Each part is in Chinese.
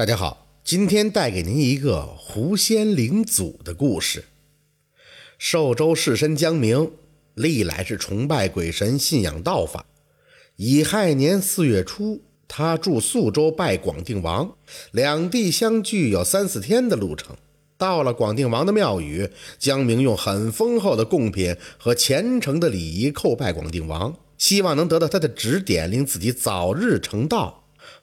大家好，今天带给您一个狐仙领祖的故事。寿州士绅江明历来是崇拜鬼神、信仰道法。乙亥年四月初，他住宿州拜广定王，两地相距有三四天的路程。到了广定王的庙宇，江明用很丰厚的贡品和虔诚的礼仪叩拜广定王，希望能得到他的指点，令自己早日成道。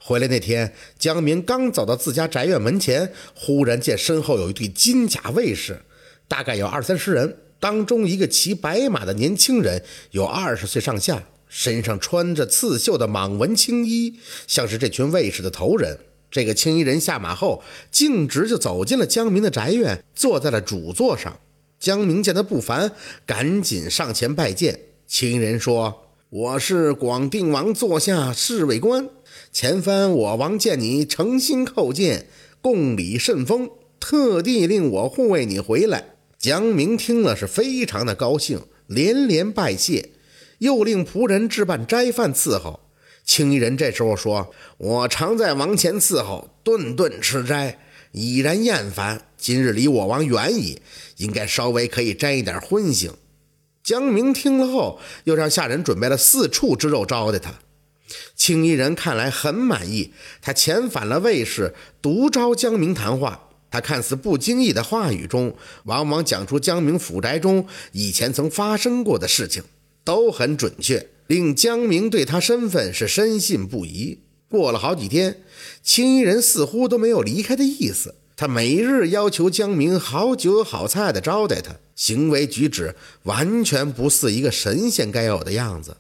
回来那天，江明刚走到自家宅院门前，忽然见身后有一队金甲卫士，大概有二三十人。当中一个骑白马的年轻人，有二十岁上下，身上穿着刺绣的蟒纹青衣，像是这群卫士的头人。这个青衣人下马后，径直就走进了江明的宅院，坐在了主座上。江明见他不凡，赶紧上前拜见。青衣人说：“我是广定王座下侍卫官。”前番我王见你诚心叩见，共礼甚丰，特地令我护卫你回来。江明听了是非常的高兴，连连拜谢，又令仆人置办斋饭伺候。青衣人这时候说：“我常在王前伺候，顿顿吃斋，已然厌烦。今日离我王远矣，应该稍微可以沾一点荤腥。”江明听了后，又让下人准备了四处之肉招待他。青衣人看来很满意，他遣返了卫士，独招江明谈话。他看似不经意的话语中，往往讲出江明府宅中以前曾发生过的事情，都很准确，令江明对他身份是深信不疑。过了好几天，青衣人似乎都没有离开的意思。他每日要求江明好酒好菜的招待他，行为举止完全不似一个神仙该有的样子。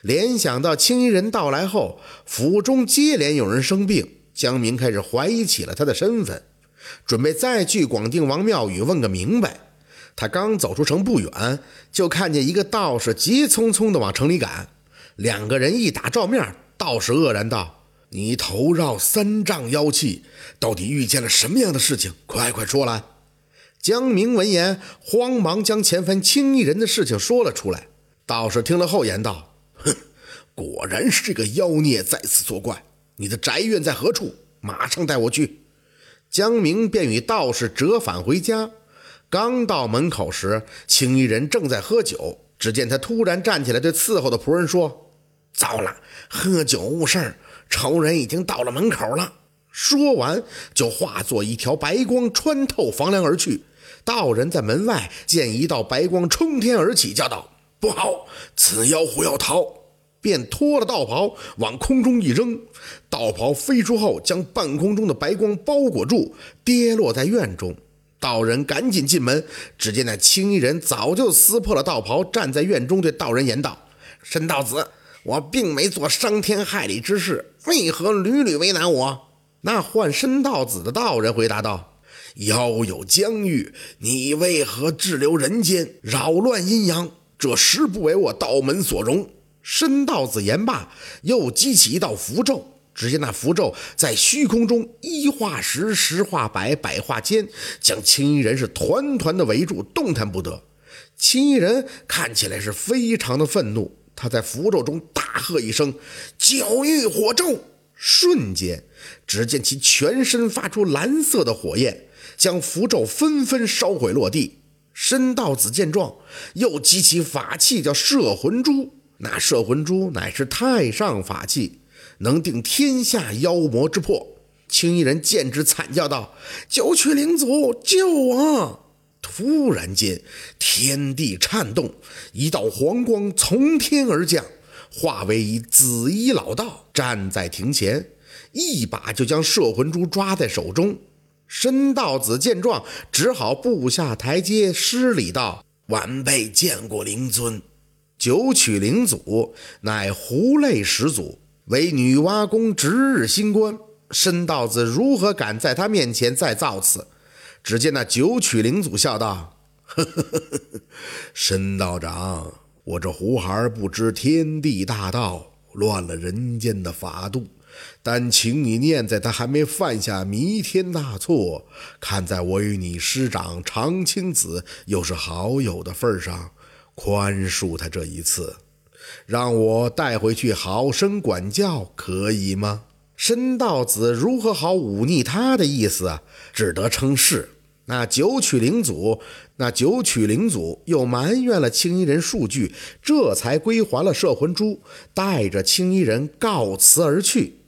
联想到青衣人到来后，府中接连有人生病，江明开始怀疑起了他的身份，准备再去广定王庙宇问个明白。他刚走出城不远，就看见一个道士急匆匆地往城里赶。两个人一打照面，道士愕然道：“你头绕三丈妖气，到底遇见了什么样的事情？快快说来！”江明闻言，慌忙将前番青衣人的事情说了出来。道士听了后言道。哼，果然是这个妖孽在此作怪。你的宅院在何处？马上带我去。江明便与道士折返回家。刚到门口时，青衣人正在喝酒。只见他突然站起来，对伺候的仆人说：“糟了，喝酒误事儿，仇人已经到了门口了。”说完，就化作一条白光穿透房梁而去。道人在门外见一道白光冲天而起，叫道。不好！此妖狐要逃，便脱了道袍往空中一扔，道袍飞出后将半空中的白光包裹住，跌落在院中。道人赶紧进门，只见那青衣人早就撕破了道袍，站在院中，对道人言道：“申道子，我并没做伤天害理之事，为何屡屡为难我？”那唤申道子的道人回答道：“妖有疆域，你为何滞留人间，扰乱阴阳？”这实不为我道门所容。申道子言罢，又激起一道符咒。只见那符咒在虚空中一化十，十化百，百化千，将青衣人是团团的围住，动弹不得。青衣人看起来是非常的愤怒，他在符咒中大大喝一声：“九玉火咒！”瞬间，只见其全身发出蓝色的火焰，将符咒纷纷烧毁落地。申道子见状，又激起法器，叫摄魂珠。那摄魂珠乃是太上法器，能定天下妖魔之魄。青衣人见之，惨叫道：“九曲灵祖，救我！”突然间，天地颤动，一道黄光从天而降，化为一紫衣老道，站在庭前，一把就将摄魂珠抓在手中。申道子见状，只好步下台阶，施礼道：“晚辈见过灵尊。九曲灵祖乃狐类始祖，为女娲宫值日星官。申道子如何敢在他面前再造次？”只见那九曲灵祖笑道：“呵呵呵呵，申道长，我这胡孩不知天地大道，乱了人间的法度。”但请你念在他还没犯下弥天大错，看在我与你师长长青子又是好友的份上，宽恕他这一次，让我带回去好生管教，可以吗？申道子如何好忤逆他的意思啊？只得称是。那九曲灵祖，那九曲灵祖又埋怨了青衣人数句，这才归还了摄魂珠，带着青衣人告辞而去。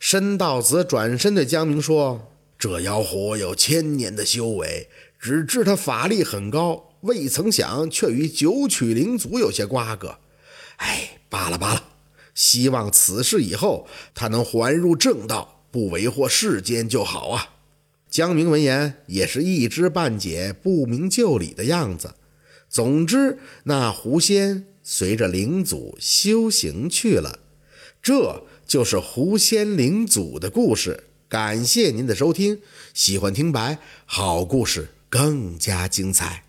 申道子转身对江明说：“这妖狐有千年的修为，只知他法力很高，未曾想却与九曲灵祖有些瓜葛。哎，罢了罢了，希望此事以后他能还入正道，不为祸世间就好啊。”江明闻言也是一知半解、不明就里的样子。总之，那狐仙随着灵祖修行去了。这就是狐仙灵祖的故事。感谢您的收听，喜欢听白好故事更加精彩。